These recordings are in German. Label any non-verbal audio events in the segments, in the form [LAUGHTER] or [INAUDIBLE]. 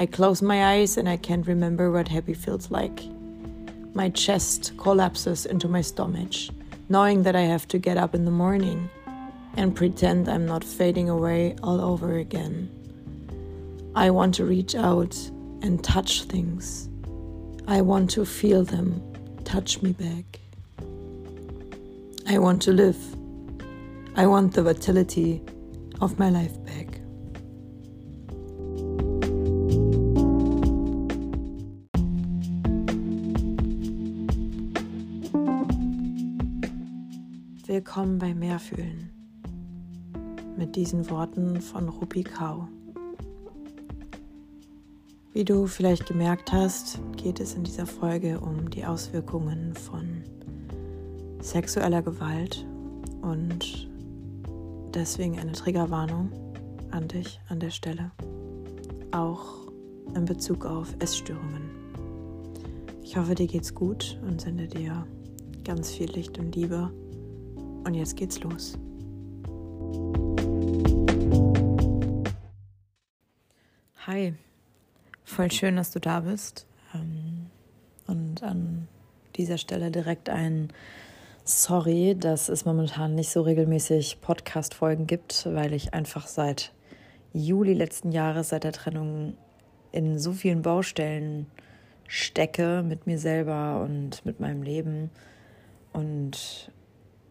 I close my eyes and I can't remember what happy feels like. My chest collapses into my stomach, knowing that I have to get up in the morning and pretend I'm not fading away all over again. I want to reach out and touch things. I want to feel them touch me back. I want to live. I want the vitality of my life back. Willkommen bei Mehrfühlen. Mit diesen Worten von Rupi Kau. Wie du vielleicht gemerkt hast, geht es in dieser Folge um die Auswirkungen von sexueller Gewalt und deswegen eine Triggerwarnung an dich an der Stelle, auch in Bezug auf Essstörungen. Ich hoffe, dir geht's gut und sende dir ganz viel Licht und Liebe und jetzt geht's los. Hi, voll schön, dass du da bist. Ähm, und an dieser Stelle direkt ein Sorry, dass es momentan nicht so regelmäßig Podcast-Folgen gibt, weil ich einfach seit Juli letzten Jahres, seit der Trennung, in so vielen Baustellen stecke mit mir selber und mit meinem Leben. Und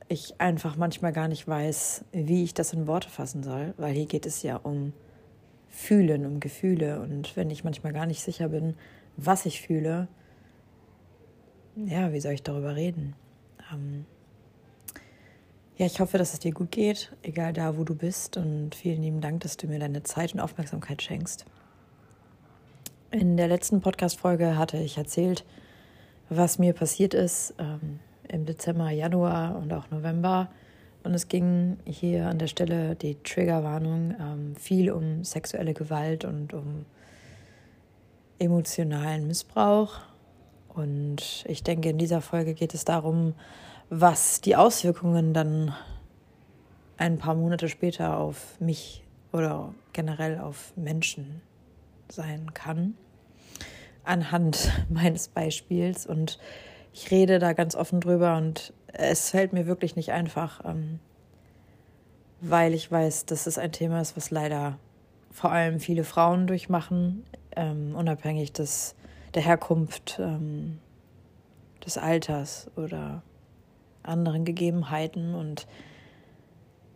ich einfach manchmal gar nicht weiß, wie ich das in Worte fassen soll, weil hier geht es ja um Fühlen, um Gefühle. Und wenn ich manchmal gar nicht sicher bin, was ich fühle, ja, wie soll ich darüber reden? Ähm ja, ich hoffe, dass es dir gut geht, egal da, wo du bist. Und vielen lieben Dank, dass du mir deine Zeit und Aufmerksamkeit schenkst. In der letzten Podcast-Folge hatte ich erzählt, was mir passiert ist. Ähm im Dezember, Januar und auch November. Und es ging hier an der Stelle die Triggerwarnung ähm, viel um sexuelle Gewalt und um emotionalen Missbrauch. Und ich denke, in dieser Folge geht es darum, was die Auswirkungen dann ein paar Monate später auf mich oder generell auf Menschen sein kann. Anhand [LAUGHS] meines Beispiels und ich rede da ganz offen drüber und es fällt mir wirklich nicht einfach, ähm, weil ich weiß, dass es ein Thema ist, was leider vor allem viele Frauen durchmachen, ähm, unabhängig des, der Herkunft, ähm, des Alters oder anderen Gegebenheiten. Und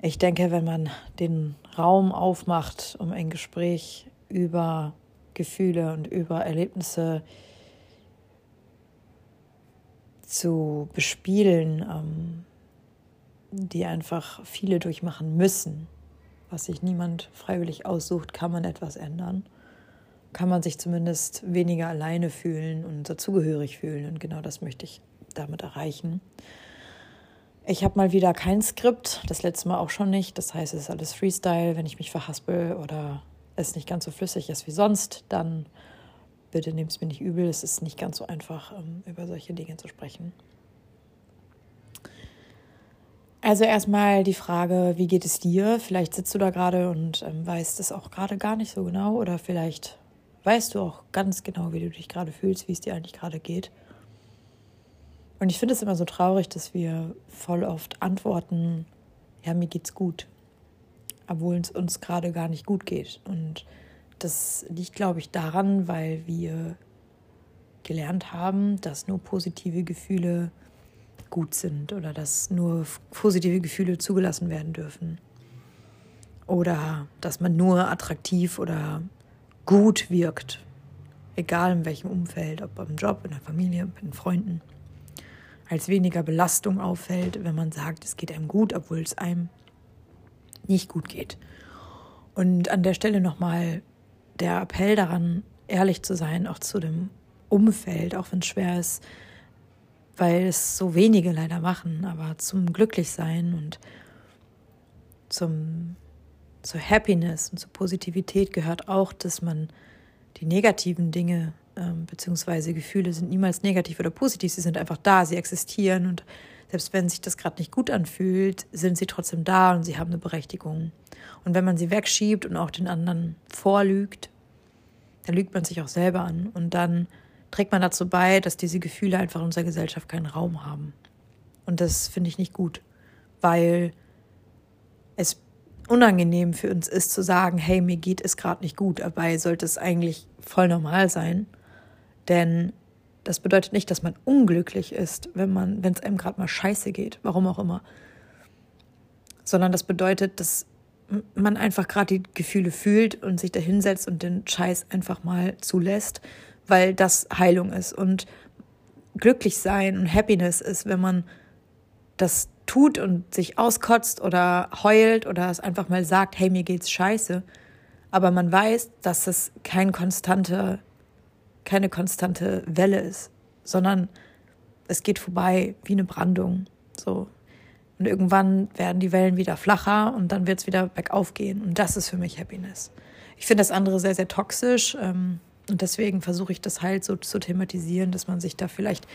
ich denke, wenn man den Raum aufmacht, um ein Gespräch über Gefühle und über Erlebnisse zu bespielen, ähm, die einfach viele durchmachen müssen. Was sich niemand freiwillig aussucht, kann man etwas ändern. Kann man sich zumindest weniger alleine fühlen und dazugehörig fühlen. Und genau das möchte ich damit erreichen. Ich habe mal wieder kein Skript, das letzte Mal auch schon nicht. Das heißt, es ist alles Freestyle. Wenn ich mich verhaspel oder es nicht ganz so flüssig ist wie sonst, dann bitte nehmt es mir nicht übel, es ist nicht ganz so einfach, ähm, über solche Dinge zu sprechen. Also erstmal die Frage, wie geht es dir? Vielleicht sitzt du da gerade und ähm, weißt es auch gerade gar nicht so genau oder vielleicht weißt du auch ganz genau, wie du dich gerade fühlst, wie es dir eigentlich gerade geht. Und ich finde es immer so traurig, dass wir voll oft antworten, ja, mir geht's gut, obwohl es uns gerade gar nicht gut geht. Und das liegt, glaube ich, daran, weil wir gelernt haben, dass nur positive Gefühle gut sind oder dass nur positive Gefühle zugelassen werden dürfen. Oder dass man nur attraktiv oder gut wirkt, egal in welchem Umfeld, ob im Job, in der Familie, mit den Freunden, als weniger Belastung auffällt, wenn man sagt, es geht einem gut, obwohl es einem nicht gut geht. Und an der Stelle nochmal der Appell daran, ehrlich zu sein, auch zu dem Umfeld, auch wenn es schwer ist, weil es so wenige leider machen, aber zum Glücklichsein und zum, zur Happiness und zur Positivität gehört auch, dass man die negativen Dinge ähm, bzw. Gefühle sind niemals negativ oder positiv, sie sind einfach da, sie existieren und selbst wenn sich das gerade nicht gut anfühlt, sind sie trotzdem da und sie haben eine Berechtigung. Und wenn man sie wegschiebt und auch den anderen vorlügt, dann lügt man sich auch selber an und dann trägt man dazu bei, dass diese Gefühle einfach in unserer Gesellschaft keinen Raum haben. Und das finde ich nicht gut, weil es unangenehm für uns ist zu sagen, hey, mir geht es gerade nicht gut. Dabei sollte es eigentlich voll normal sein, denn das bedeutet nicht, dass man unglücklich ist, wenn man, wenn es einem gerade mal scheiße geht, warum auch immer, sondern das bedeutet, dass man einfach gerade die Gefühle fühlt und sich da hinsetzt und den Scheiß einfach mal zulässt, weil das Heilung ist. Und glücklich sein und Happiness ist, wenn man das tut und sich auskotzt oder heult oder es einfach mal sagt, hey, mir geht's scheiße, aber man weiß, dass es kein konstante, keine konstante Welle ist, sondern es geht vorbei wie eine Brandung. So, und irgendwann werden die Wellen wieder flacher und dann wird es wieder bergauf gehen. Und das ist für mich Happiness. Ich finde das andere sehr, sehr toxisch. Ähm, und deswegen versuche ich das halt so zu thematisieren, dass man sich da vielleicht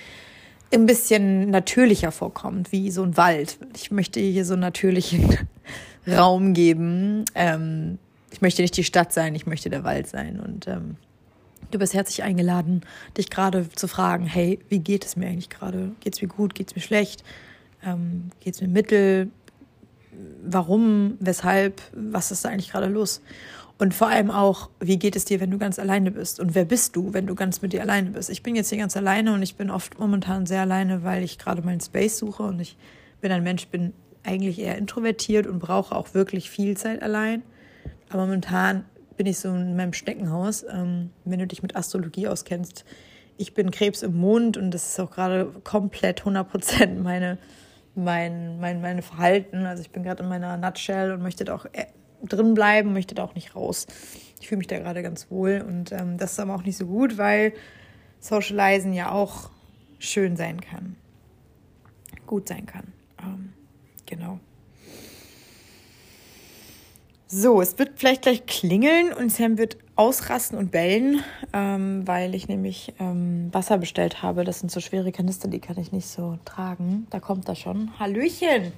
ein bisschen natürlicher vorkommt, wie so ein Wald. Ich möchte hier so einen natürlichen [LAUGHS] Raum geben. Ähm, ich möchte nicht die Stadt sein, ich möchte der Wald sein. Und ähm, du bist herzlich eingeladen, dich gerade zu fragen, hey, wie geht es mir eigentlich gerade? Geht es mir gut? Geht es mir schlecht? Ähm, Geht es mir mittel? Warum? Weshalb? Was ist da eigentlich gerade los? Und vor allem auch, wie geht es dir, wenn du ganz alleine bist? Und wer bist du, wenn du ganz mit dir alleine bist? Ich bin jetzt hier ganz alleine und ich bin oft momentan sehr alleine, weil ich gerade meinen Space suche und ich bin ein Mensch, bin eigentlich eher introvertiert und brauche auch wirklich viel Zeit allein. Aber momentan bin ich so in meinem Steckenhaus. Ähm, wenn du dich mit Astrologie auskennst, ich bin Krebs im Mond und das ist auch gerade komplett 100 Prozent meine mein, mein, meine Verhalten. Also ich bin gerade in meiner Nutshell und möchte da auch äh, drin bleiben, möchte da auch nicht raus. Ich fühle mich da gerade ganz wohl und ähm, das ist aber auch nicht so gut, weil Socializen ja auch schön sein kann, gut sein kann. Ähm, genau. So, es wird vielleicht gleich klingeln und Sam wird ausrasten und bellen, ähm, weil ich nämlich ähm, Wasser bestellt habe. Das sind so schwere Kanister, die kann ich nicht so tragen. Da kommt er schon. Hallöchen!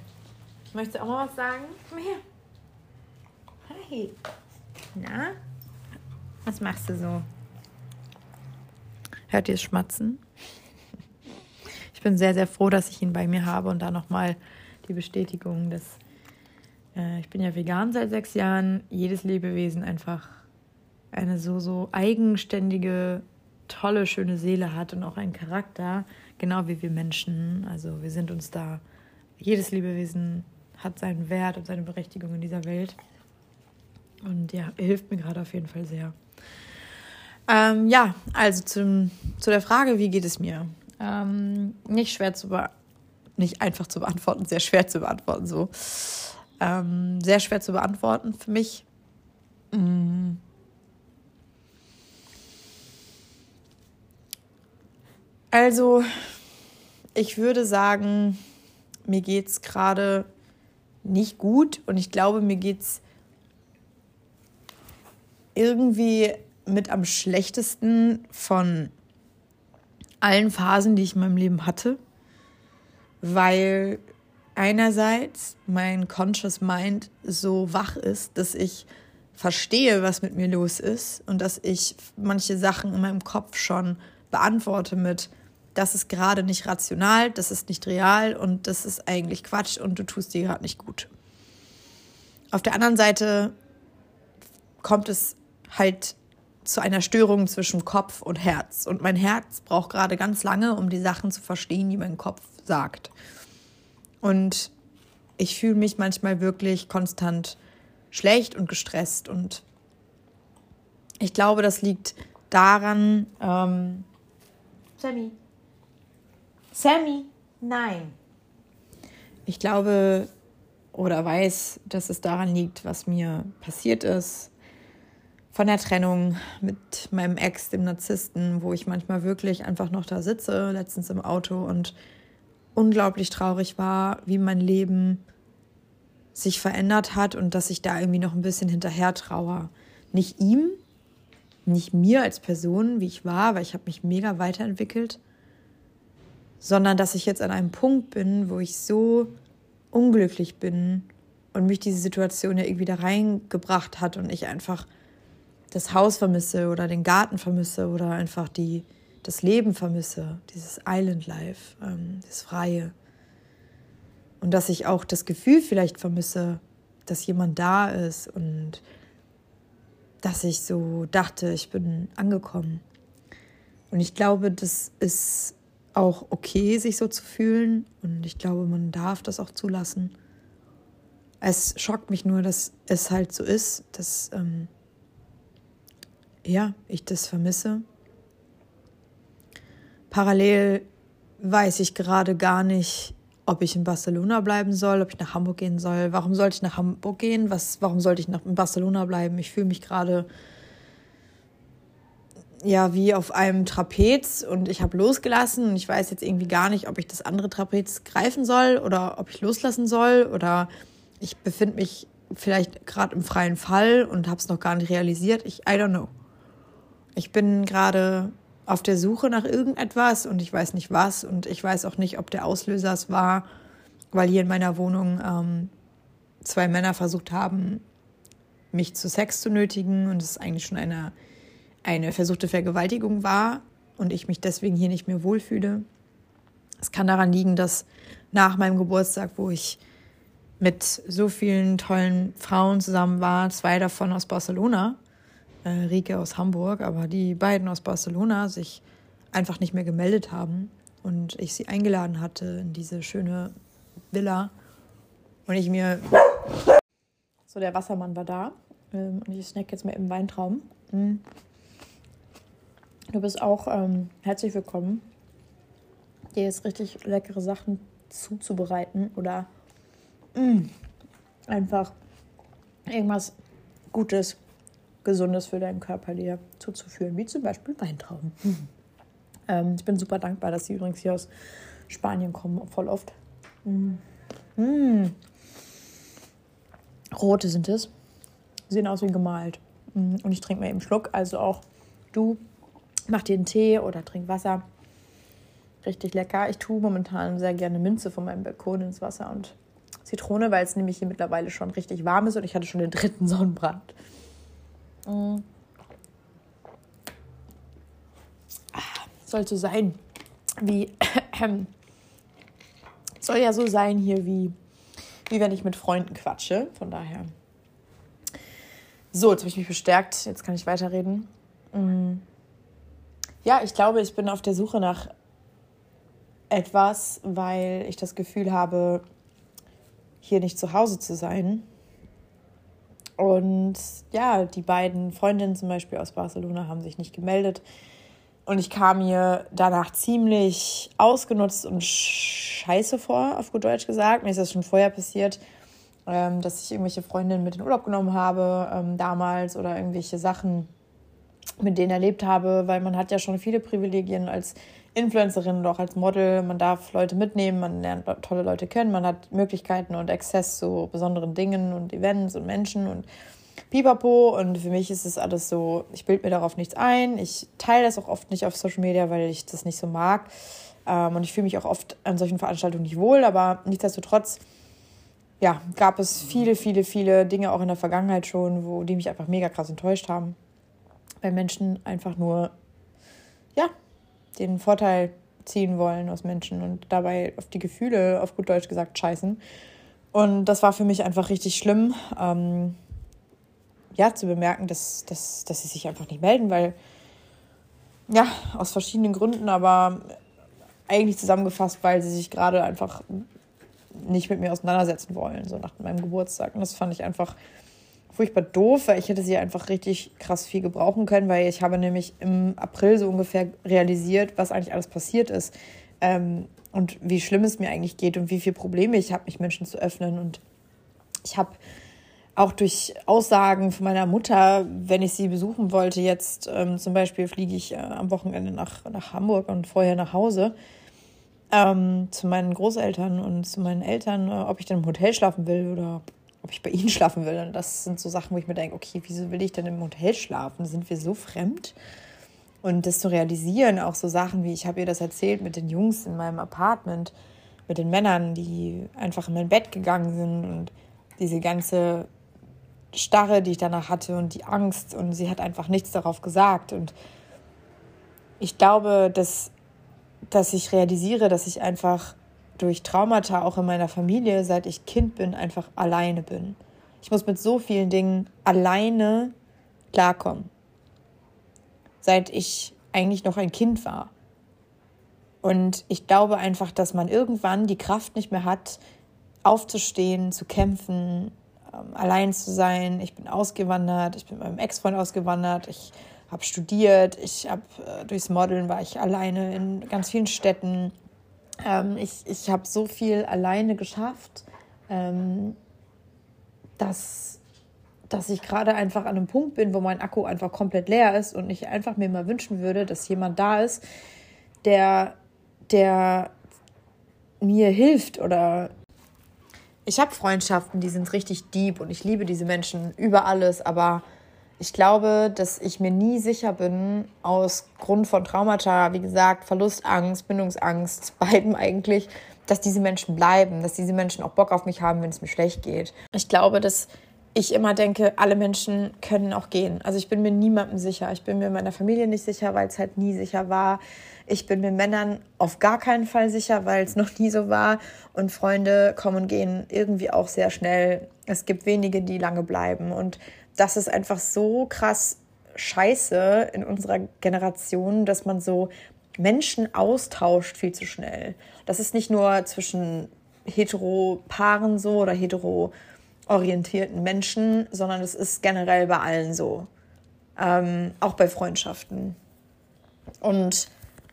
Möchtest du auch mal was sagen? Komm her. Hi. Na? Was machst du so? Hört ihr es schmatzen? Ich bin sehr, sehr froh, dass ich ihn bei mir habe und da nochmal die Bestätigung des äh, ich bin ja vegan seit sechs Jahren. Jedes Lebewesen einfach eine so, so eigenständige, tolle, schöne Seele hat und auch einen Charakter, genau wie wir Menschen. Also wir sind uns da, jedes Lebewesen hat seinen Wert und seine Berechtigung in dieser Welt. Und ja, hilft mir gerade auf jeden Fall sehr. Ähm, ja, also zum, zu der Frage, wie geht es mir? Ähm, nicht schwer zu beantworten, nicht einfach zu beantworten, sehr schwer zu beantworten so. Ähm, sehr schwer zu beantworten für mich. Mm. Also, ich würde sagen, mir geht es gerade nicht gut und ich glaube, mir geht es irgendwie mit am schlechtesten von allen Phasen, die ich in meinem Leben hatte, weil einerseits mein Conscious Mind so wach ist, dass ich verstehe, was mit mir los ist und dass ich manche Sachen in meinem Kopf schon beantworte mit, das ist gerade nicht rational, das ist nicht real und das ist eigentlich Quatsch und du tust dir gerade nicht gut. Auf der anderen Seite kommt es halt zu einer Störung zwischen Kopf und Herz und mein Herz braucht gerade ganz lange, um die Sachen zu verstehen, die mein Kopf sagt. Und ich fühle mich manchmal wirklich konstant schlecht und gestresst. Und ich glaube, das liegt daran. Ähm, Sammy. Sammy, nein. Ich glaube oder weiß, dass es daran liegt, was mir passiert ist. Von der Trennung mit meinem Ex, dem Narzissten, wo ich manchmal wirklich einfach noch da sitze, letztens im Auto und unglaublich traurig war, wie mein Leben sich verändert hat und dass ich da irgendwie noch ein bisschen hinterher traue. Nicht ihm, nicht mir als Person, wie ich war, weil ich habe mich mega weiterentwickelt, sondern dass ich jetzt an einem Punkt bin, wo ich so unglücklich bin und mich diese Situation ja irgendwie da reingebracht hat und ich einfach das Haus vermisse oder den Garten vermisse oder einfach die, das Leben vermisse, dieses Island Life, ähm, das Freie. Und dass ich auch das Gefühl vielleicht vermisse, dass jemand da ist und dass ich so dachte, ich bin angekommen. Und ich glaube, das ist auch okay, sich so zu fühlen. Und ich glaube, man darf das auch zulassen. Es schockt mich nur, dass es halt so ist, dass ähm, ja, ich das vermisse. Parallel weiß ich gerade gar nicht, ob ich in Barcelona bleiben soll, ob ich nach Hamburg gehen soll. Warum sollte ich nach Hamburg gehen? Was, warum sollte ich nach in Barcelona bleiben? Ich fühle mich gerade ja wie auf einem Trapez und ich habe losgelassen und ich weiß jetzt irgendwie gar nicht, ob ich das andere Trapez greifen soll oder ob ich loslassen soll oder ich befinde mich vielleicht gerade im freien Fall und habe es noch gar nicht realisiert. Ich I don't know. Ich bin gerade auf der Suche nach irgendetwas und ich weiß nicht was und ich weiß auch nicht, ob der Auslöser es war, weil hier in meiner Wohnung ähm, zwei Männer versucht haben, mich zu Sex zu nötigen und es eigentlich schon eine, eine versuchte Vergewaltigung war und ich mich deswegen hier nicht mehr wohlfühle. Es kann daran liegen, dass nach meinem Geburtstag, wo ich mit so vielen tollen Frauen zusammen war, zwei davon aus Barcelona, äh, Rike aus Hamburg, aber die beiden aus Barcelona sich einfach nicht mehr gemeldet haben und ich sie eingeladen hatte in diese schöne Villa und ich mir so der Wassermann war da ähm, und ich snack jetzt mal im Weintraum. Mhm. Du bist auch ähm, herzlich willkommen, dir jetzt richtig leckere Sachen zuzubereiten oder mm, einfach irgendwas Gutes Gesundes für deinen Körper dir zuzuführen, wie zum Beispiel Weintrauben. [LAUGHS] Ähm, ich bin super dankbar, dass sie übrigens hier aus Spanien kommen, voll oft. Mhm. Mhm. Rote sind es. Sehen aus wie gemalt. Mhm. Und ich trinke mir eben Schluck. Also auch du mach dir einen Tee oder trink Wasser. Richtig lecker. Ich tue momentan sehr gerne Minze von meinem Balkon ins Wasser und Zitrone, weil es nämlich hier mittlerweile schon richtig warm ist und ich hatte schon den dritten [LAUGHS] Sonnenbrand. Mhm. Soll so sein, wie. [COUGHS] Soll ja so sein hier, wie, wie wenn ich mit Freunden quatsche. Von daher. So, jetzt habe ich mich bestärkt. Jetzt kann ich weiterreden. Mhm. Ja, ich glaube, ich bin auf der Suche nach etwas, weil ich das Gefühl habe, hier nicht zu Hause zu sein. Und ja, die beiden Freundinnen zum Beispiel aus Barcelona haben sich nicht gemeldet. Und ich kam mir danach ziemlich ausgenutzt und scheiße vor, auf gut Deutsch gesagt. Mir ist das schon vorher passiert, ähm, dass ich irgendwelche Freundinnen mit in den Urlaub genommen habe ähm, damals oder irgendwelche Sachen mit denen erlebt habe, weil man hat ja schon viele Privilegien als Influencerin oder auch als Model. Man darf Leute mitnehmen, man lernt tolle Leute kennen, man hat Möglichkeiten und Access zu besonderen Dingen und Events und Menschen und pipapo. Und für mich ist es alles so, ich bilde mir darauf nichts ein. Ich teile das auch oft nicht auf Social Media, weil ich das nicht so mag. Ähm, und ich fühle mich auch oft an solchen Veranstaltungen nicht wohl, aber nichtsdestotrotz ja, gab es viele, viele, viele Dinge auch in der Vergangenheit schon, wo die mich einfach mega krass enttäuscht haben. Weil Menschen einfach nur, ja, den Vorteil ziehen wollen aus Menschen und dabei auf die Gefühle, auf gut Deutsch gesagt, scheißen. Und das war für mich einfach richtig schlimm, ähm, ja, zu bemerken, dass, dass, dass sie sich einfach nicht melden, weil, ja, aus verschiedenen Gründen, aber eigentlich zusammengefasst, weil sie sich gerade einfach nicht mit mir auseinandersetzen wollen, so nach meinem Geburtstag. Und das fand ich einfach furchtbar doof, weil ich hätte sie einfach richtig krass viel gebrauchen können, weil ich habe nämlich im April so ungefähr realisiert, was eigentlich alles passiert ist ähm, und wie schlimm es mir eigentlich geht und wie viele Probleme ich habe, mich Menschen zu öffnen. Und ich habe auch durch Aussagen von meiner Mutter, wenn ich sie besuchen wollte, jetzt ähm, zum Beispiel fliege ich äh, am Wochenende nach, nach Hamburg und vorher nach Hause ähm, zu meinen Großeltern und zu meinen Eltern, äh, ob ich dann im Hotel schlafen will oder ob ich bei ihnen schlafen will. Und das sind so Sachen, wo ich mir denke, okay, wieso will ich denn im Hotel schlafen? Sind wir so fremd? Und das zu realisieren, auch so Sachen wie, ich habe ihr das erzählt mit den Jungs in meinem Apartment, mit den Männern, die einfach in mein Bett gegangen sind und diese ganze Starre, die ich danach hatte und die Angst und sie hat einfach nichts darauf gesagt. Und ich glaube, dass, dass ich realisiere, dass ich einfach durch Traumata auch in meiner Familie, seit ich Kind bin, einfach alleine bin. Ich muss mit so vielen Dingen alleine klarkommen. Seit ich eigentlich noch ein Kind war. Und ich glaube einfach, dass man irgendwann die Kraft nicht mehr hat, aufzustehen, zu kämpfen, ähm, allein zu sein. Ich bin ausgewandert, ich bin mit meinem Ex-Freund ausgewandert, ich habe studiert, ich habe äh, durchs Modeln war ich alleine in ganz vielen Städten. Ähm, ich ich habe so viel alleine geschafft, ähm, dass, dass ich gerade einfach an einem Punkt bin, wo mein Akku einfach komplett leer ist und ich einfach mir mal wünschen würde, dass jemand da ist, der, der mir hilft oder ich habe Freundschaften, die sind richtig deep und ich liebe diese Menschen über alles, aber ich glaube, dass ich mir nie sicher bin, aus Grund von Traumata, wie gesagt, Verlustangst, Bindungsangst, [LAUGHS] beiden eigentlich, dass diese Menschen bleiben, dass diese Menschen auch Bock auf mich haben, wenn es mir schlecht geht. Ich glaube, dass ich immer denke, alle Menschen können auch gehen. Also ich bin mir niemandem sicher. Ich bin mir meiner Familie nicht sicher, weil es halt nie sicher war. Ich bin mir Männern auf gar keinen Fall sicher, weil es [LAUGHS] noch nie so war. Und Freunde kommen und gehen irgendwie auch sehr schnell. Es gibt wenige, die lange bleiben. Und das ist einfach so krass scheiße in unserer Generation, dass man so Menschen austauscht viel zu schnell. Das ist nicht nur zwischen hetero-Paaren so oder hetero-orientierten Menschen, sondern es ist generell bei allen so. Ähm, auch bei Freundschaften. Und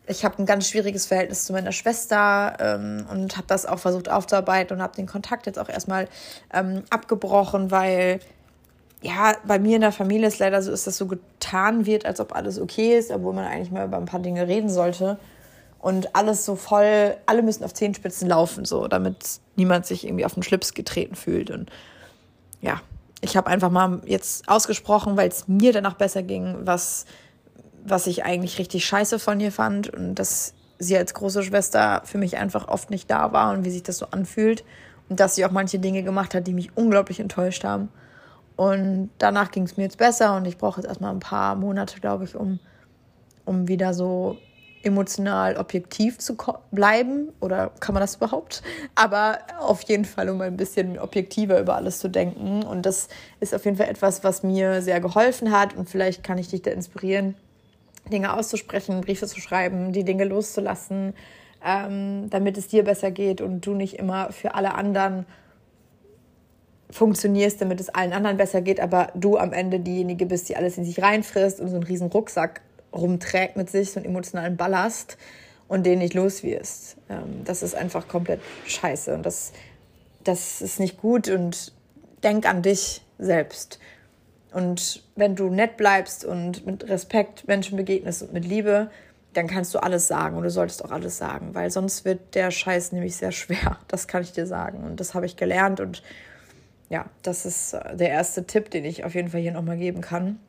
ich habe ein ganz schwieriges Verhältnis zu meiner Schwester ähm, und habe das auch versucht aufzuarbeiten und habe den Kontakt jetzt auch erstmal ähm, abgebrochen, weil ja, bei mir in der Familie ist leider so, ist das so getan wird, als ob alles okay ist, obwohl man eigentlich mal über ein paar Dinge reden sollte. Und alles so voll, alle müssen auf Zehenspitzen laufen, so, damit niemand sich irgendwie auf den Schlips getreten fühlt. Und ja, ich habe einfach mal jetzt ausgesprochen, weil es mir danach besser ging, was was ich eigentlich richtig scheiße von ihr fand und dass sie als große Schwester für mich einfach oft nicht da war und wie sich das so anfühlt und dass sie auch manche Dinge gemacht hat, die mich unglaublich enttäuscht haben. Und danach ging es mir jetzt besser und ich brauche jetzt erstmal ein paar Monate, glaube ich, um, um wieder so emotional objektiv zu bleiben. Oder kann man das überhaupt? Aber auf jeden Fall, um ein bisschen objektiver über alles zu denken. Und das ist auf jeden Fall etwas, was mir sehr geholfen hat. Und vielleicht kann ich dich da inspirieren, Dinge auszusprechen, Briefe zu schreiben, die Dinge loszulassen, ähm, damit es dir besser geht und du nicht immer für alle anderen funktionierst, damit es allen anderen besser geht, aber du am Ende diejenige bist, die alles in sich reinfrisst und so einen riesen Rucksack rumträgt mit sich, so einen emotionalen Ballast und den nicht los wirst. Ähm, das ist einfach komplett scheiße und das, das ist nicht gut und denk an dich selbst. Und wenn du nett bleibst und mit Respekt Menschen begegnest und mit Liebe, dann kannst du alles sagen und du solltest auch alles sagen, weil sonst wird der Scheiß nämlich sehr schwer. [LAUGHS] Das kann ich dir sagen. Und das habe ich gelernt und ja, das ist äh, der erste Tipp, den ich auf jeden Fall hier nochmal geben kann.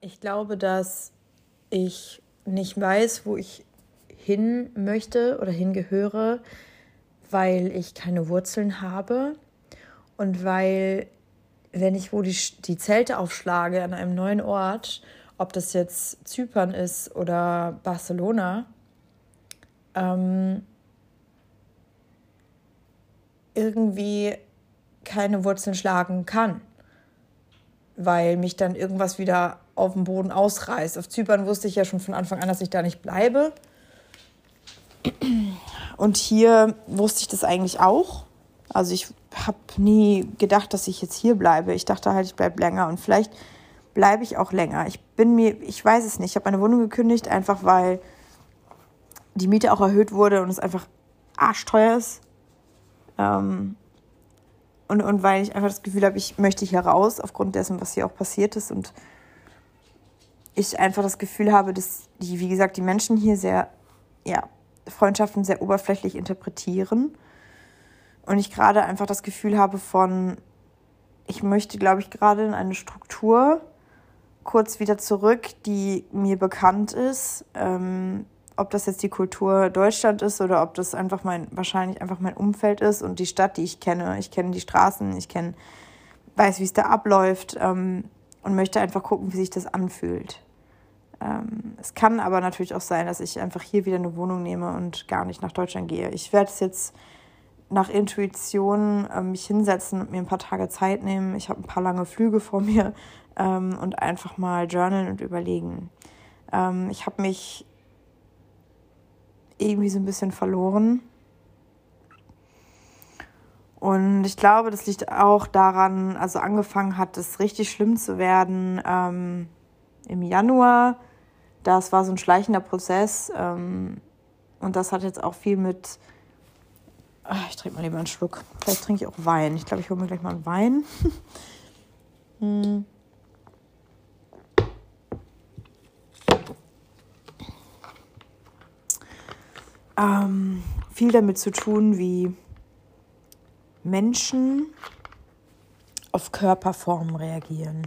Ich glaube, dass ich nicht weiß, wo ich hin möchte oder hingehöre, weil ich keine Wurzeln habe und weil wenn ich wo die, die Zelte aufschlage an einem neuen Ort, ob das jetzt Zypern ist oder Barcelona, ähm, irgendwie keine Wurzeln schlagen kann, weil mich dann irgendwas wieder auf dem Boden ausreißt. Auf Zypern wusste ich ja schon von Anfang an, dass ich da nicht bleibe. Und hier wusste ich das eigentlich auch. Also ich habe nie gedacht, dass ich jetzt hier bleibe. Ich dachte halt, ich bleibe länger und vielleicht bleibe ich auch länger. Ich bin mir, ich weiß es nicht. Ich habe meine Wohnung gekündigt, einfach weil die Miete auch erhöht wurde und es einfach arschteuer ist. Ähm, und, und weil ich einfach das Gefühl habe, ich möchte hier raus, aufgrund dessen, was hier auch passiert ist. Und ich einfach das Gefühl habe, dass die, wie gesagt, die Menschen hier sehr, ja, Freundschaften sehr oberflächlich interpretieren und ich gerade einfach das Gefühl habe von, ich möchte, glaube ich, gerade in eine Struktur kurz wieder zurück, die mir bekannt ist. Ähm, ob das jetzt die Kultur Deutschland ist oder ob das einfach mein, wahrscheinlich einfach mein Umfeld ist und die Stadt, die ich kenne. Ich kenne die Straßen, ich kenne weiß, wie es da abläuft ähm, und möchte einfach gucken, wie sich das anfühlt. Ähm, es kann aber natürlich auch sein, dass ich einfach hier wieder eine Wohnung nehme und gar nicht nach Deutschland gehe. Ich werde es jetzt nach Intuition äh, mich hinsetzen und mir ein paar Tage Zeit nehmen. Ich habe ein paar lange Flüge vor mir ähm, und einfach mal journalen und überlegen. Ähm, ich habe mich irgendwie so ein bisschen verloren. Und ich glaube, das liegt auch daran, also angefangen hat es richtig schlimm zu werden ähm, im Januar. Das war so ein schleichender Prozess. Ähm, und das hat jetzt auch viel mit. Ach, ich trinke mal lieber einen Schluck. Vielleicht trinke ich auch Wein. Ich glaube, ich hole mir gleich mal einen Wein. [LAUGHS] hm. Ähm, viel damit zu tun, wie Menschen auf Körperformen reagieren.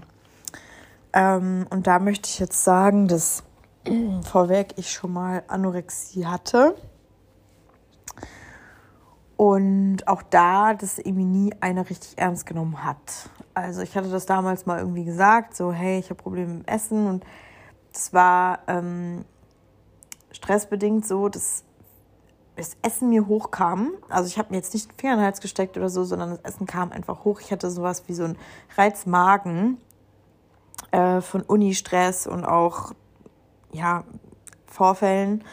Ähm, und da möchte ich jetzt sagen, dass [CLEARS THROAT] vorweg ich schon mal Anorexie hatte. Und auch da das irgendwie nie einer richtig ernst genommen hat. Also ich hatte das damals mal irgendwie gesagt, so hey, ich habe Probleme mit Essen. Und das war ähm, stressbedingt so, dass das Essen mir hochkam. Also ich habe mir jetzt nicht den Finger in den Hals gesteckt oder so, sondern das Essen kam einfach hoch. Ich hatte sowas wie so ein Reizmagen äh, von Uni-Stress und auch ja, Vorfällen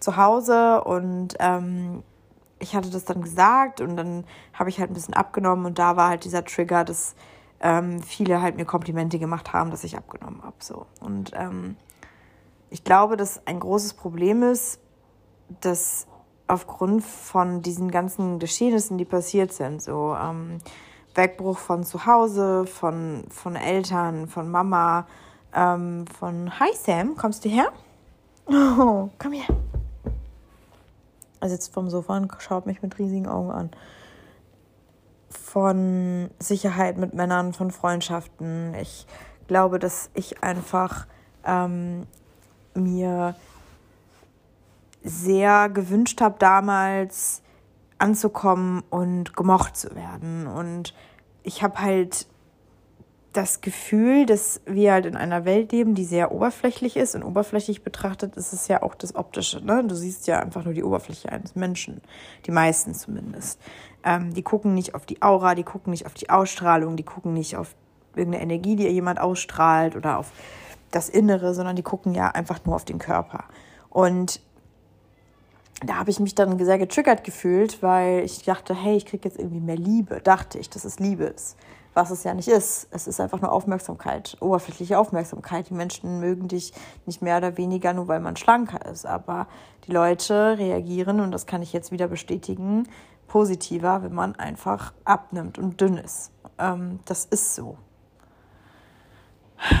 zu Hause. Und ähm, ich hatte das dann gesagt und dann habe ich halt ein bisschen abgenommen und da war halt dieser Trigger, dass ähm, viele halt mir Komplimente gemacht haben, dass ich abgenommen habe. So. Und ähm, ich glaube, dass ein großes Problem ist, dass aufgrund von diesen ganzen Geschehnissen, die passiert sind, so ähm, Wegbruch von zu Hause, von, von Eltern, von Mama, ähm, von Hi Sam, kommst du her? Oh, komm her. Er sitzt vom Sofa und schaut mich mit riesigen Augen an. Von Sicherheit mit Männern, von Freundschaften. Ich glaube, dass ich einfach ähm, mir sehr gewünscht habe, damals anzukommen und gemocht zu werden. Und ich habe halt das Gefühl, dass wir halt in einer Welt leben, die sehr oberflächlich ist. Und oberflächlich betrachtet ist es ja auch das Optische. Ne? Du siehst ja einfach nur die Oberfläche eines Menschen. Die meisten zumindest. Ähm, die gucken nicht auf die Aura, die gucken nicht auf die Ausstrahlung, die gucken nicht auf irgendeine Energie, die jemand ausstrahlt oder auf das Innere, sondern die gucken ja einfach nur auf den Körper. Und da habe ich mich dann sehr getriggert gefühlt, weil ich dachte, hey, ich kriege jetzt irgendwie mehr Liebe. Dachte ich, dass es Liebe ist. Was es ja nicht ist. Es ist einfach nur Aufmerksamkeit, oberflächliche Aufmerksamkeit. Die Menschen mögen dich nicht mehr oder weniger, nur weil man schlanker ist. Aber die Leute reagieren, und das kann ich jetzt wieder bestätigen, positiver, wenn man einfach abnimmt und dünn ist. Ähm, das ist so.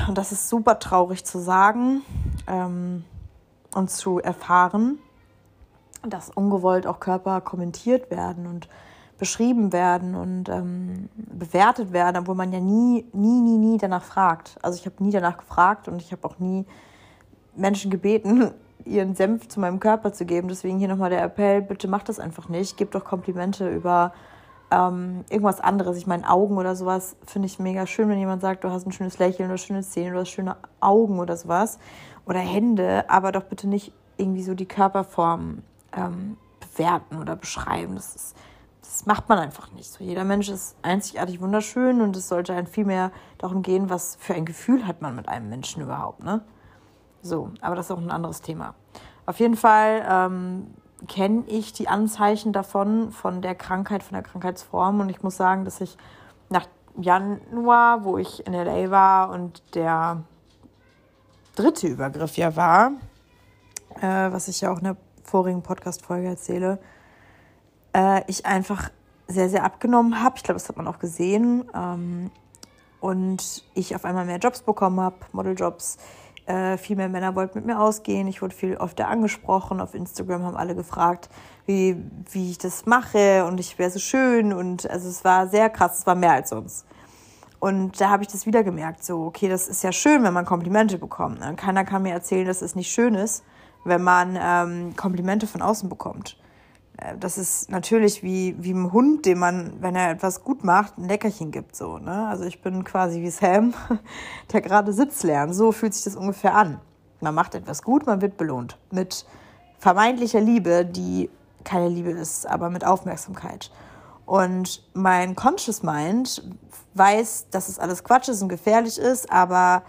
Und das ist super traurig zu sagen ähm, und zu erfahren dass ungewollt auch Körper kommentiert werden und beschrieben werden und ähm, bewertet werden, obwohl man ja nie, nie, nie, nie danach fragt. Also ich habe nie danach gefragt und ich habe auch nie Menschen gebeten, [LAUGHS] ihren Senf zu meinem Körper zu geben. Deswegen hier nochmal der Appell, bitte macht das einfach nicht. Gebt doch Komplimente über ähm, irgendwas anderes. Ich meine, Augen oder sowas finde ich mega schön, wenn jemand sagt, du hast ein schönes Lächeln oder schöne Zähne oder schöne Augen oder sowas. Oder Hände, aber doch bitte nicht irgendwie so die Körperform ähm, bewerten oder beschreiben. Das, ist, das macht man einfach nicht. So, jeder Mensch ist einzigartig wunderschön und es sollte ein viel mehr darum gehen, was für ein Gefühl hat man mit einem Menschen überhaupt. Ne? So, aber das ist auch ein anderes Thema. Auf jeden Fall ähm, kenne ich die Anzeichen davon, von der Krankheit, von der Krankheitsform. Und ich muss sagen, dass ich nach Januar, wo ich in LA war und der dritte Übergriff ja war, äh, was ich ja auch in der vorigen Podcast-Folge erzähle, äh, ich einfach sehr, sehr abgenommen habe. Ich glaube, das hat man auch gesehen. Ähm, und ich auf einmal mehr Jobs bekommen habe, Modeljobs. Äh, viel mehr Männer wollten mit mir ausgehen. Ich wurde viel öfter angesprochen. Auf Instagram haben alle gefragt, wie, wie ich das mache und ich wäre so schön. Und also es war sehr krass, es war mehr als sonst. Und da habe ich das wieder gemerkt, so, okay, das ist ja schön, wenn man Komplimente bekommt. Ne? Keiner kann mir erzählen, dass es nicht schön ist wenn man ähm, Komplimente von außen bekommt. äh, das ist natürlich wie, wie ein Hund, dem man, wenn er etwas gut macht, ein Leckerchen gibt. So, ne? Also ich bin quasi wie Sam, [LAUGHS] der gerade Sitz lernt. So fühlt sich das ungefähr an. Man macht etwas gut, man wird belohnt. Mit vermeintlicher Liebe, die keine Liebe ist, aber mit Aufmerksamkeit. Und mein Conscious Mind weiß, dass es alles Quatsch ist und gefährlich ist, aber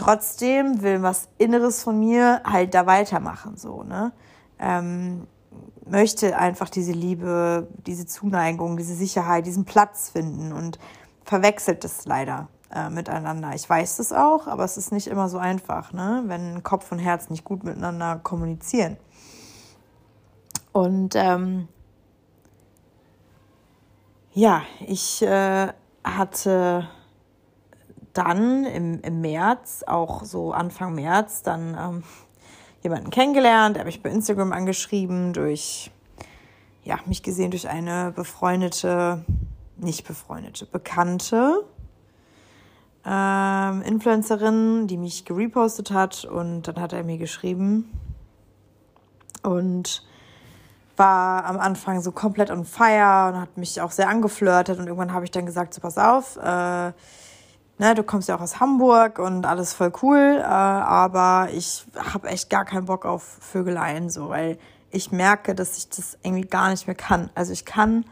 trotzdem will was Inneres von mir halt da weitermachen, so, ne? Ähm, möchte einfach diese Liebe, diese Zuneigung, diese Sicherheit, diesen Platz finden und verwechselt es leider äh, miteinander. Ich weiß das auch, aber es ist nicht immer so einfach, ne? wenn Kopf und Herz nicht gut miteinander kommunizieren. Und ähm, ja, ich äh, hatte dann im, im März, auch so Anfang März, dann ähm, jemanden kennengelernt, er hat mich bei Instagram angeschrieben, durch, ja, mich gesehen durch eine befreundete, nicht befreundete, bekannte ähm, Influencerin, die mich gerepostet hat und dann hat er mir geschrieben und war am Anfang so komplett on fire und hat mich auch sehr angeflirtet und irgendwann habe ich dann gesagt, so pass auf, äh, ne, du kommst ja auch aus Hamburg und alles voll cool, äh, aber ich habe echt gar keinen Bock auf Vögeleien, so, weil ich merke, dass ich das irgendwie gar nicht mehr kann. Also ich kann,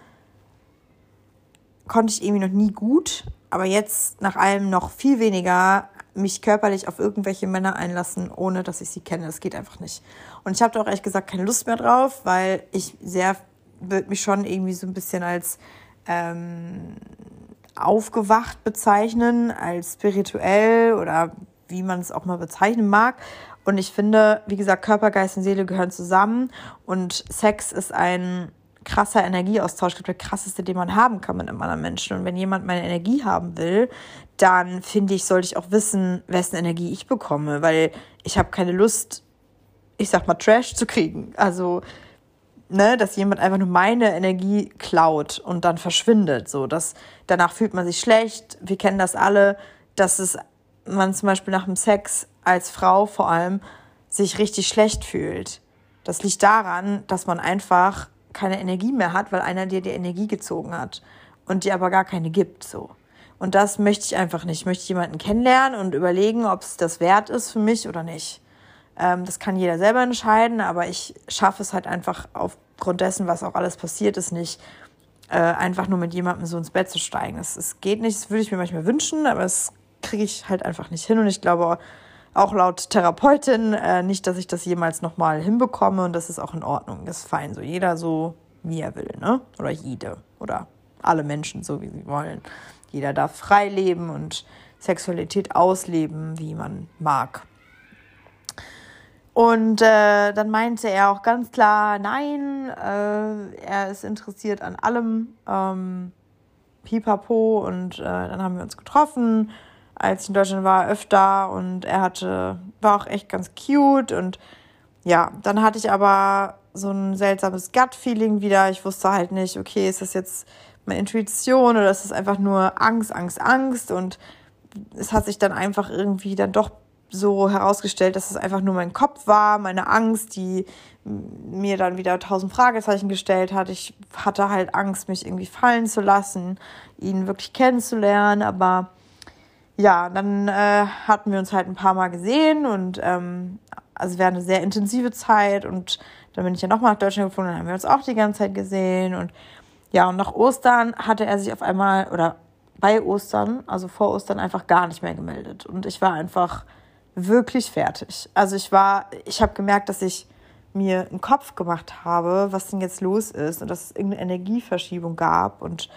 konnte ich irgendwie noch nie gut, aber jetzt nach allem noch viel weniger mich körperlich auf irgendwelche Männer einlassen, ohne dass ich sie kenne. Das geht einfach nicht. Und ich habe da auch ehrlich gesagt keine Lust mehr drauf, weil ich sehr, würde mich schon irgendwie so ein bisschen als ähm, aufgewacht bezeichnen, als spirituell oder wie man es auch mal bezeichnen mag. Und ich finde, wie gesagt, Körper, Geist und Seele gehören zusammen und Sex ist ein krasser Energieaustausch, der krasseste, den man haben kann mit einem anderen Menschen. Und wenn jemand meine Energie haben will, dann finde ich, sollte ich auch wissen, wessen Energie ich bekomme, weil ich habe keine Lust, ich sag mal, Trash zu kriegen. Also ne, dass jemand einfach nur meine Energie klaut und dann verschwindet. So, dass danach fühlt man sich schlecht. Wir kennen das alle, dass es man zum Beispiel nach dem Sex als Frau vor allem sich richtig schlecht fühlt. Das liegt daran, dass man einfach keine Energie mehr hat, weil einer dir die Energie gezogen hat und dir aber gar keine gibt. So. Und das möchte ich einfach nicht. Ich möchte jemanden kennenlernen und überlegen, ob es das wert ist für mich oder nicht. Ähm, das kann jeder selber entscheiden, aber ich schaffe es halt einfach aufgrund dessen, was auch alles passiert ist, nicht äh, einfach nur mit jemandem so ins Bett zu steigen. Es geht nicht, das würde ich mir manchmal wünschen, aber es kriege ich halt einfach nicht hin. Und ich glaube auch laut Therapeutin äh, nicht, dass ich das jemals nochmal hinbekomme und das ist auch in Ordnung. Das ist fein. So jeder so, wie er will, ne? Oder jede. Oder alle Menschen so, wie sie wollen. Jeder darf frei leben und Sexualität ausleben, wie man mag. Und äh, dann meinte er auch ganz klar, nein, äh, er ist interessiert an allem, ähm, pipapo. Und äh, dann haben wir uns getroffen, als ich in Deutschland war, öfter. Und er hatte, war auch echt ganz cute. Und ja, dann hatte ich aber so ein seltsames Gut-Feeling wieder. Ich wusste halt nicht, okay, ist das jetzt meine Intuition oder ist das einfach nur Angst, Angst, Angst? Und es hat sich dann einfach irgendwie dann doch so herausgestellt, dass es einfach nur mein Kopf war, meine Angst, die mir dann wieder tausend Fragezeichen gestellt hat. Ich hatte halt Angst, mich irgendwie fallen zu lassen, ihn wirklich kennenzulernen. Aber ja, dann äh, hatten wir uns halt ein paar Mal gesehen und ähm, also wäre eine sehr intensive Zeit und dann bin ich ja nochmal nach Deutschland geflogen, dann haben wir uns auch die ganze Zeit gesehen und ja, und nach Ostern hatte er sich auf einmal oder bei Ostern, also vor Ostern einfach gar nicht mehr gemeldet und ich war einfach wirklich fertig. Also ich war, ich habe gemerkt, dass ich mir einen Kopf gemacht habe, was denn jetzt los ist und dass es irgendeine Energieverschiebung gab und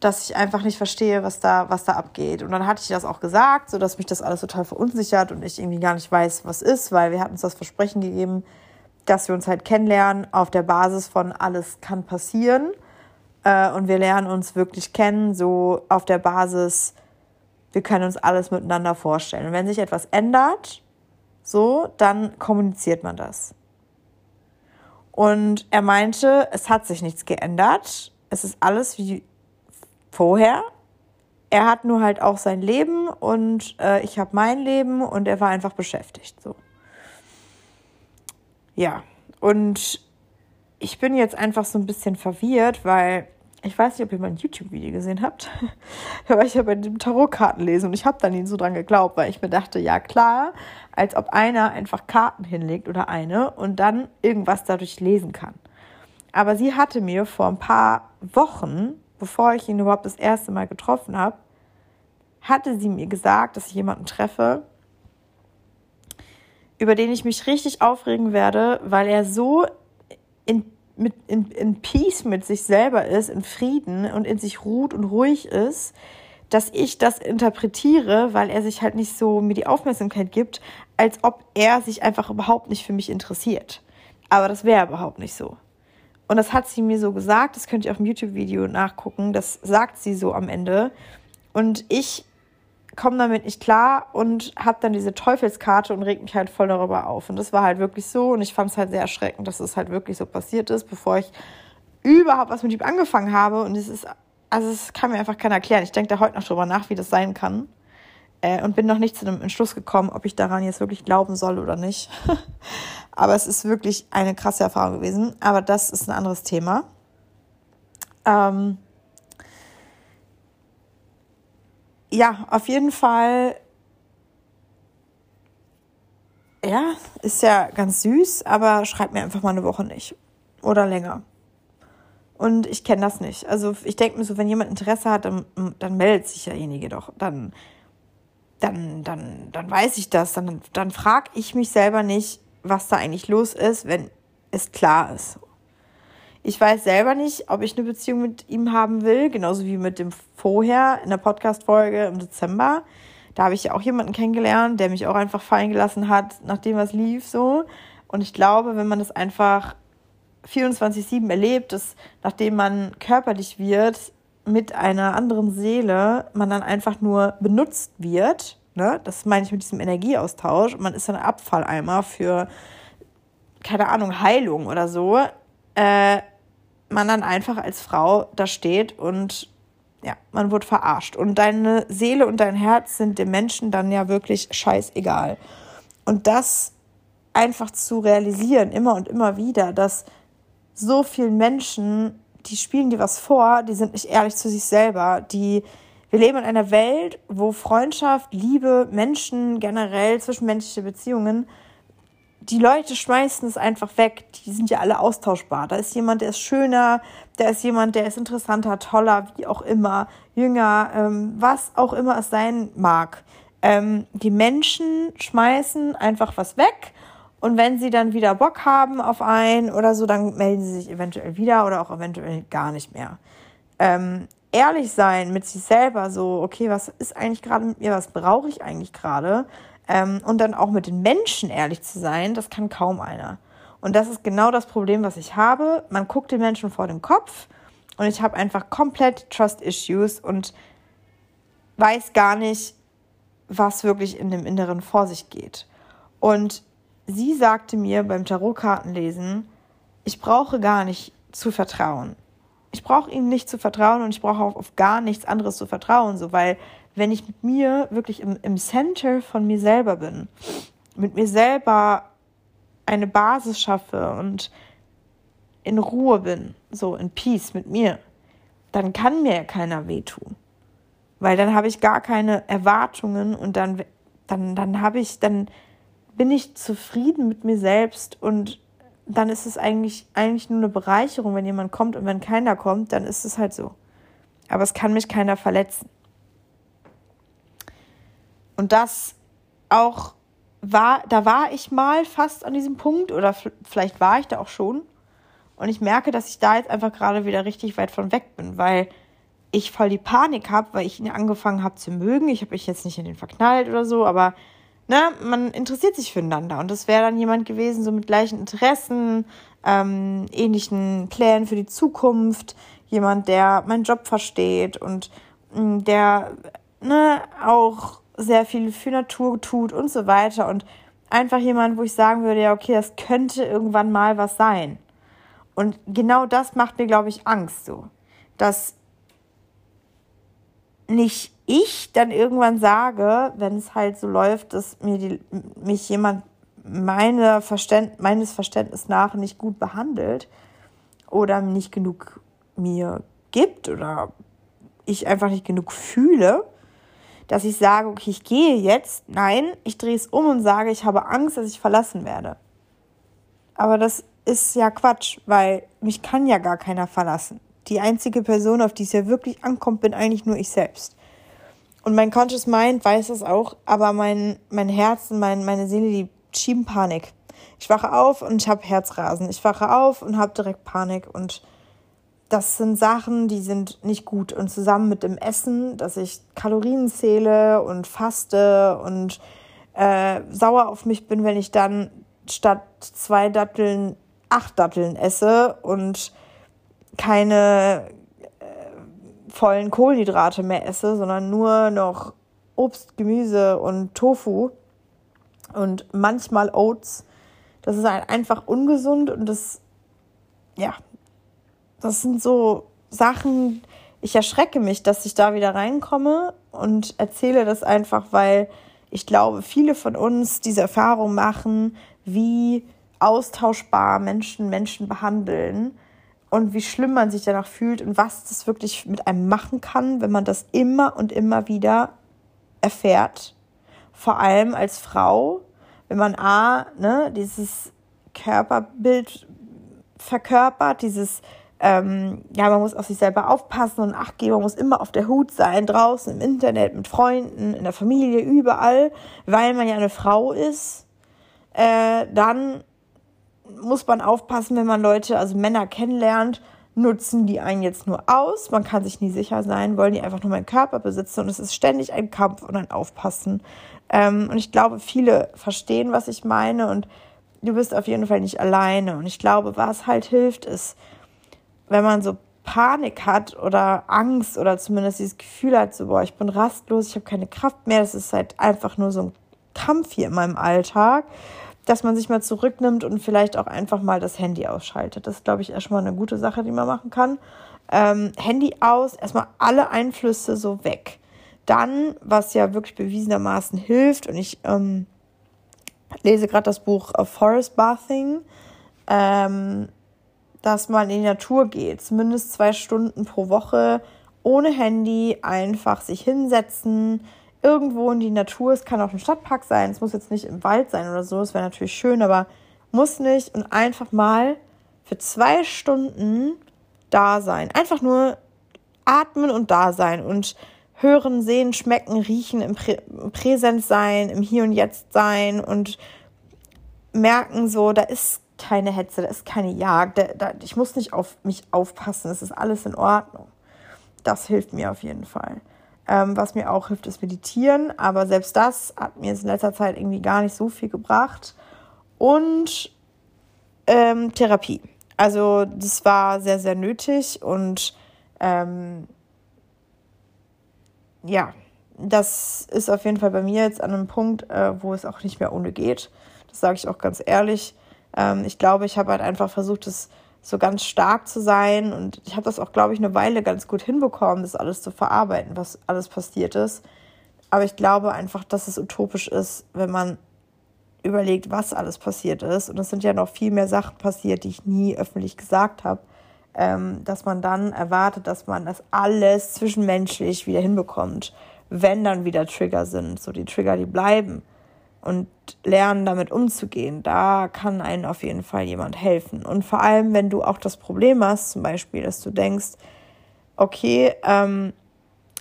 dass ich einfach nicht verstehe, was da, was da abgeht. Und dann hatte ich das auch gesagt, so dass mich das alles total verunsichert und ich irgendwie gar nicht weiß, was ist, weil wir hatten uns das Versprechen gegeben, dass wir uns halt kennenlernen auf der Basis von alles kann passieren. Äh, und wir lernen uns wirklich kennen, so auf der Basis, wir können uns alles miteinander vorstellen. Und wenn sich etwas ändert, so, dann kommuniziert man das. Und er meinte, es hat sich nichts geändert. Es ist alles wie vorher. Er hat nur halt auch sein Leben und äh, ich habe mein Leben und er war einfach beschäftigt. So. Ja, und ich bin jetzt einfach so ein bisschen verwirrt, weil ich weiß nicht, ob ihr mein YouTube-Video gesehen habt. [LAUGHS] da war ich ja bei dem Tarotkarten lesen und ich habe dann ihn so dran geglaubt, weil ich mir dachte, ja klar, als ob einer einfach Karten hinlegt oder eine und dann irgendwas dadurch lesen kann. Aber sie hatte mir vor ein paar Wochen, bevor ich ihn überhaupt das erste Mal getroffen habe, hatte sie mir gesagt, dass ich jemanden treffe, über den ich mich richtig aufregen werde, weil er so in, mit, in, in Peace mit sich selber ist, in Frieden und in sich ruht und ruhig ist, dass ich das interpretiere, weil er sich halt nicht so mir die Aufmerksamkeit gibt, als ob er sich einfach überhaupt nicht für mich interessiert. Aber das wäre überhaupt nicht so. Und das hat sie mir so gesagt, das könnt ihr auf dem YouTube-Video nachgucken, das sagt sie so am Ende. Und ich komme damit nicht klar und habe dann diese Teufelskarte und reg mich halt voll darüber auf. Und das war halt wirklich so und ich fand es halt sehr erschreckend, dass es halt wirklich so passiert ist, bevor ich überhaupt was mit ihm angefangen habe. Und es ist, also es kann mir einfach keiner erklären. Ich denke da heute noch drüber nach, wie das sein kann. Äh, und bin noch nicht zu einem Entschluss gekommen, ob ich daran jetzt wirklich glauben soll oder nicht. [LAUGHS] Aber es ist wirklich eine krasse Erfahrung gewesen. Aber das ist ein anderes Thema. Ähm, ja, auf jeden Fall. Ja, ist ja ganz süß, aber schreibt mir einfach mal eine Woche nicht. Oder länger. Und ich kenne das nicht. Also ich denke mir so, wenn jemand Interesse hat, dann, dann meldet sich derjenige doch. Dann, dann, dann, dann weiß ich das. Dann, dann frage ich mich selber nicht, was da eigentlich los ist, wenn es klar ist. Ich weiß selber nicht, ob ich eine Beziehung mit ihm haben will, genauso wie mit dem vorher in der Podcast-Folge im Dezember. Da habe ich ja auch jemanden kennengelernt, der mich auch einfach fallen gelassen hat, nachdem was lief so. Und ich glaube, wenn man das einfach 24-7 erlebt, dass nachdem man körperlich wird mit einer anderen Seele, man dann einfach nur benutzt wird. Ne? Das meine ich mit diesem Energieaustausch. Man ist ein Abfalleimer für, keine Ahnung, Heilung oder so. Äh, man dann einfach als Frau da steht und ja, man wird verarscht. Und deine Seele und dein Herz sind dem Menschen dann ja wirklich scheißegal. Und das einfach zu realisieren, immer und immer wieder, dass so vielen Menschen, die spielen dir was vor, die sind nicht ehrlich zu sich selber, die wir leben in einer Welt, wo Freundschaft, Liebe, Menschen generell, zwischenmenschliche Beziehungen die Leute schmeißen es einfach weg. Die sind ja alle austauschbar. Da ist jemand, der ist schöner, da ist jemand, der ist interessanter, toller, wie auch immer, jünger, ähm, was auch immer es sein mag. Ähm, die Menschen schmeißen einfach was weg und wenn sie dann wieder Bock haben auf einen oder so, dann melden sie sich eventuell wieder oder auch eventuell gar nicht mehr. Ähm, ehrlich sein mit sich selber, so, okay, was ist eigentlich gerade mit mir, was brauche ich eigentlich gerade? Ähm, und dann auch mit den Menschen ehrlich zu sein, das kann kaum einer. Und das ist genau das Problem, was ich habe. Man guckt den Menschen vor den Kopf und ich habe einfach komplett Trust Issues und weiß gar nicht, was wirklich in dem Inneren vor sich geht. Und sie sagte mir beim Tarotkartenlesen, ich brauche gar nicht zu vertrauen. Ich brauche ihnen nicht zu vertrauen und ich brauche auch auf gar nichts anderes zu vertrauen, so weil wenn ich mit mir wirklich im, im Center von mir selber bin, mit mir selber eine Basis schaffe und in Ruhe bin, so in Peace mit mir, dann kann mir ja keiner wehtun. Weil dann habe ich gar keine Erwartungen und dann, dann, dann habe ich, dann bin ich zufrieden mit mir selbst und dann ist es eigentlich, eigentlich nur eine Bereicherung, wenn jemand kommt und wenn keiner kommt, dann ist es halt so. Aber es kann mich keiner verletzen. Und das auch war, da war ich mal fast an diesem Punkt oder vielleicht war ich da auch schon. Und ich merke, dass ich da jetzt einfach gerade wieder richtig weit von weg bin, weil ich voll die Panik habe, weil ich ihn angefangen habe zu mögen. Ich habe mich jetzt nicht in den verknallt oder so, aber ne, man interessiert sich füreinander. Und das wäre dann jemand gewesen, so mit gleichen Interessen, ähm, ähnlichen Plänen für die Zukunft, jemand, der meinen Job versteht und mh, mm, der ne, auch sehr viel für Natur tut und so weiter. Und einfach jemand, wo ich sagen würde, ja, okay, das könnte irgendwann mal was sein. Und genau das macht mir, glaube ich, Angst so. Dass nicht ich dann irgendwann sage, wenn es halt so läuft, dass mir die, mich jemand meine Verständ, meines Verständnisses nach nicht gut behandelt, oder nicht genug mir gibt oder ich einfach nicht genug fühle, dass ich sage, okay, ich gehe jetzt. Nein, ich drehe es um und sage, ich habe Angst, dass ich verlassen werde. Aber das ist ja Quatsch, weil mich kann ja gar keiner verlassen. Die einzige Person, auf die es ja wirklich ankommt, bin eigentlich nur ich selbst. Und mein Conscious Mind weiß das auch, aber mein, mein Herz und mein, meine Seele, die schieben Panik. Ich wache auf und ich habe Herzrasen. Ich wache auf und habe direkt Panik. Und das sind Sachen, die sind nicht gut. Und zusammen mit dem Essen, dass ich Kalorien zähle und faste und äh, sauer auf mich bin, wenn ich dann statt zwei Datteln acht Datteln esse und keine vollen Kohlenhydrate mehr esse, sondern nur noch Obst, Gemüse und Tofu und manchmal Oats. Das ist halt einfach ungesund und das, ja, das sind so Sachen, ich erschrecke mich, dass ich da wieder reinkomme und erzähle das einfach, weil ich glaube, viele von uns diese Erfahrung machen, wie austauschbar Menschen Menschen behandeln und wie schlimm man sich danach fühlt und was das wirklich mit einem machen kann, wenn man das immer und immer wieder erfährt. Vor allem als Frau, wenn man A, ne, dieses Körperbild verkörpert, dieses, ähm, ja, man muss auf sich selber aufpassen und Acht geben, man muss immer auf der Hut sein, draußen im Internet, mit Freunden, in der Familie, überall, weil man ja eine Frau ist, äh, dann muss man aufpassen, wenn man Leute, also Männer kennenlernt, nutzen die einen jetzt nur aus. Man kann sich nie sicher sein, wollen die einfach nur meinen Körper besitzen und es ist ständig ein Kampf und ein Aufpassen. Ähm, und ich glaube, viele verstehen, was ich meine und du bist auf jeden Fall nicht alleine. Und ich glaube, was halt hilft, ist, wenn man so Panik hat oder Angst oder zumindest dieses Gefühl hat, so, boah, ich bin rastlos, ich habe keine Kraft mehr, das ist halt einfach nur so ein Kampf hier in meinem Alltag dass man sich mal zurücknimmt und vielleicht auch einfach mal das Handy ausschaltet. Das ist, glaube ich, erstmal eine gute Sache, die man machen kann. Ähm, Handy aus, erstmal alle Einflüsse so weg. Dann, was ja wirklich bewiesenermaßen hilft, und ich ähm, lese gerade das Buch Forest Bathing, ähm, dass man in die Natur geht, zumindest zwei Stunden pro Woche, ohne Handy, einfach sich hinsetzen, irgendwo in die Natur. Es kann auch ein Stadtpark sein. Es muss jetzt nicht im Wald sein oder so. Es wäre natürlich schön, aber muss nicht. Und einfach mal für zwei Stunden da sein. Einfach nur atmen und da sein und hören, sehen, schmecken, riechen, im, Prä im Präsent sein, im Hier und Jetzt sein und merken so, da ist keine Hetze, da ist keine Jagd, da, da, ich muss nicht auf mich aufpassen, es ist alles in Ordnung. Das hilft mir auf jeden Fall. Ähm, was mir auch hilft, ist Meditieren. Aber selbst das hat mir in letzter Zeit irgendwie gar nicht so viel gebracht. Und ähm, Therapie. Also das war sehr, sehr nötig und ähm, ja, das ist auf jeden Fall bei mir jetzt an einem Punkt, äh, wo es auch nicht mehr ohne geht. Das sage ich auch ganz ehrlich. Ähm, ich glaube, ich habe halt einfach versucht, das so ganz stark zu sein. Und ich habe das auch, glaube ich, eine Weile ganz gut hinbekommen, das alles zu verarbeiten, was alles passiert ist. Aber ich glaube einfach, dass es utopisch ist, wenn man überlegt, was alles passiert ist. Und es sind ja noch viel mehr Sachen passiert, die ich nie öffentlich gesagt habe. Ähm, dass man dann erwartet, dass man das alles zwischenmenschlich wieder hinbekommt, wenn dann wieder Trigger sind. So die Trigger, die bleiben und lernen, damit umzugehen. Da kann einem auf jeden Fall jemand helfen. Und vor allem, wenn du auch das Problem hast, zum Beispiel, dass du denkst, okay, ähm,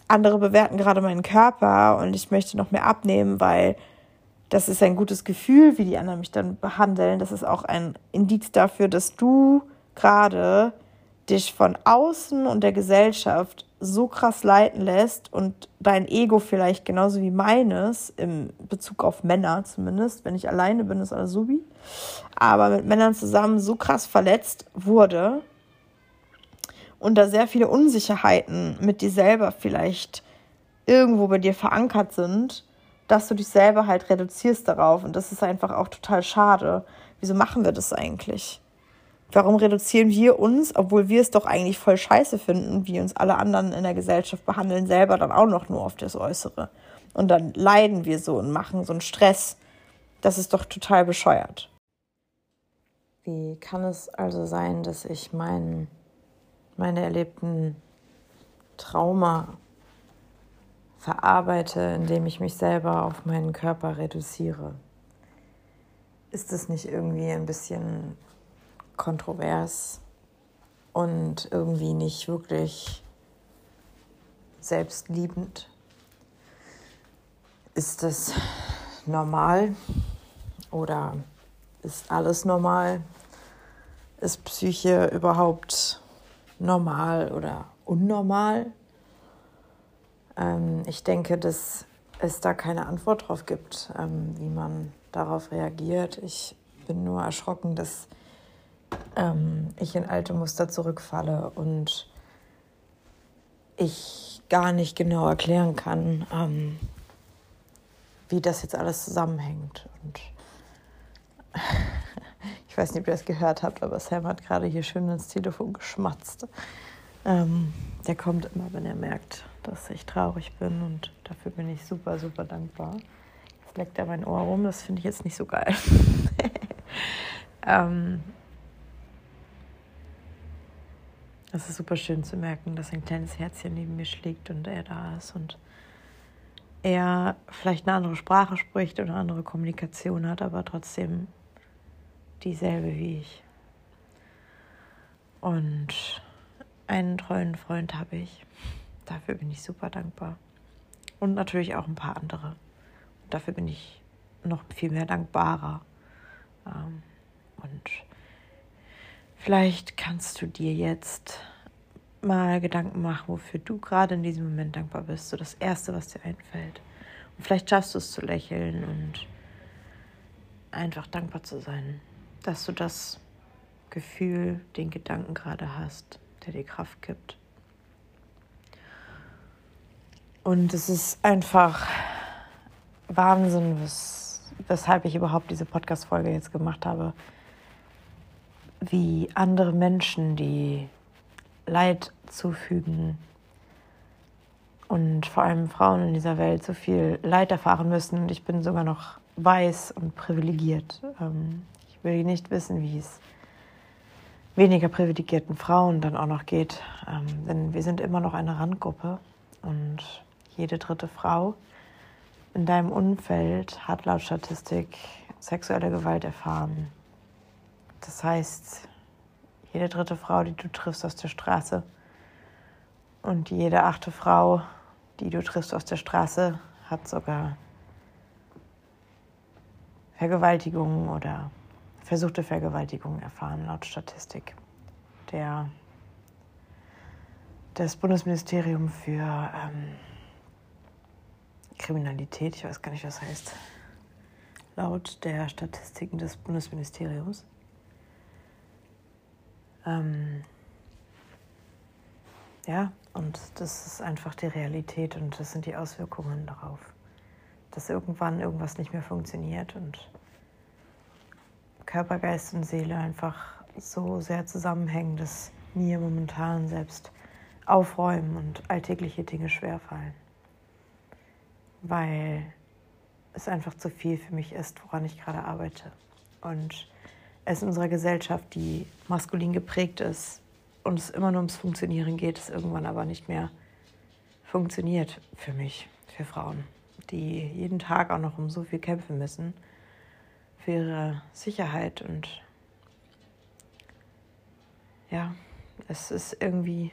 andere bewerten gerade meinen Körper und ich möchte noch mehr abnehmen, weil das ist ein gutes Gefühl, wie die anderen mich dann behandeln. Das ist auch ein Indiz dafür, dass du gerade dich von außen und der Gesellschaft so krass leiten lässt und dein Ego vielleicht genauso wie meines, im Bezug auf Männer zumindest, wenn ich alleine bin, ist alles subi, aber mit Männern zusammen so krass verletzt wurde und da sehr viele Unsicherheiten mit dir selber vielleicht irgendwo bei dir verankert sind, dass du dich selber halt reduzierst darauf und das ist einfach auch total schade. Wieso machen wir das eigentlich? Warum reduzieren wir uns, obwohl wir es doch eigentlich voll scheiße finden, wie uns alle anderen in der Gesellschaft behandeln, selber dann auch noch nur auf das Äußere? Und dann leiden wir so und machen so einen Stress. Das ist doch total bescheuert. Wie kann es also sein, dass ich mein, meine erlebten Trauma verarbeite, indem ich mich selber auf meinen Körper reduziere? Ist es nicht irgendwie ein bisschen kontrovers und irgendwie nicht wirklich selbstliebend? Ist das normal oder ist alles normal? Ist Psyche überhaupt normal oder unnormal? Ähm, ich denke, dass es da keine Antwort drauf gibt, ähm, wie man darauf reagiert. Ich bin nur erschrocken, dass ähm, ich in alte Muster zurückfalle und ich gar nicht genau erklären kann, ähm, wie das jetzt alles zusammenhängt. Und [LAUGHS] ich weiß nicht, ob ihr das gehört habt, aber Sam hat gerade hier schön ins Telefon geschmatzt. Ähm, der kommt immer, wenn er merkt, dass ich traurig bin und dafür bin ich super, super dankbar. Jetzt leckt er mein Ohr rum, das finde ich jetzt nicht so geil. [LAUGHS] ähm, es ist super schön zu merken, dass ein kleines Herzchen neben mir schlägt und er da ist und er vielleicht eine andere Sprache spricht oder eine andere Kommunikation hat, aber trotzdem dieselbe wie ich. Und einen treuen Freund habe ich. Dafür bin ich super dankbar. Und natürlich auch ein paar andere. Und dafür bin ich noch viel mehr dankbarer. Ähm, und vielleicht kannst du dir jetzt mal Gedanken machen, wofür du gerade in diesem Moment dankbar bist. So das Erste, was dir einfällt. Und vielleicht schaffst du es zu lächeln und einfach dankbar zu sein, dass du das Gefühl, den Gedanken gerade hast, der dir Kraft gibt. Und es ist einfach Wahnsinn, was, weshalb ich überhaupt diese Podcast-Folge jetzt gemacht habe. Wie andere Menschen, die Leid zufügen und vor allem Frauen in dieser Welt so viel Leid erfahren müssen. Und ich bin sogar noch weiß und privilegiert. Ähm, ich will nicht wissen, wie es weniger privilegierten Frauen dann auch noch geht. Ähm, denn wir sind immer noch eine Randgruppe und jede dritte Frau in deinem Umfeld hat laut Statistik sexuelle Gewalt erfahren. Das heißt, jede dritte Frau, die du triffst aus der Straße und jede achte Frau, die du triffst aus der Straße, hat sogar Vergewaltigungen oder versuchte Vergewaltigungen erfahren, laut Statistik der, des Bundesministeriums für ähm, Kriminalität. Ich weiß gar nicht, was heißt. Laut der Statistiken des Bundesministeriums. Ähm, ja, und das ist einfach die Realität und das sind die Auswirkungen darauf, dass irgendwann irgendwas nicht mehr funktioniert und Körper, Geist und Seele einfach so sehr zusammenhängen, dass mir momentan selbst aufräumen und alltägliche Dinge schwerfallen. Weil es einfach zu viel für mich ist, woran ich gerade arbeite. Und es in unserer Gesellschaft, die maskulin geprägt ist und es immer nur ums Funktionieren geht, es irgendwann aber nicht mehr funktioniert für mich, für Frauen, die jeden Tag auch noch um so viel kämpfen müssen für ihre Sicherheit und ja, es ist irgendwie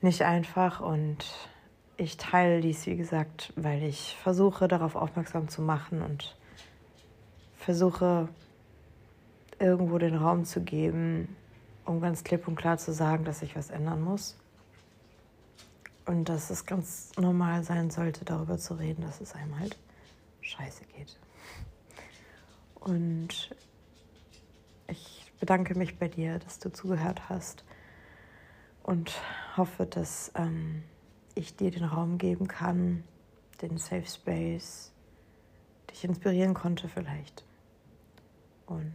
nicht einfach und ich teile dies, wie gesagt, weil ich versuche darauf aufmerksam zu machen und versuche irgendwo den Raum zu geben, um ganz klipp und klar zu sagen, dass ich was ändern muss. Und dass es ganz normal sein sollte, darüber zu reden, dass es einem halt scheiße geht. Und ich bedanke mich bei dir, dass du zugehört hast und hoffe, dass ähm, ich dir den Raum geben kann, den Safe Space, dich inspirieren konnte vielleicht. Und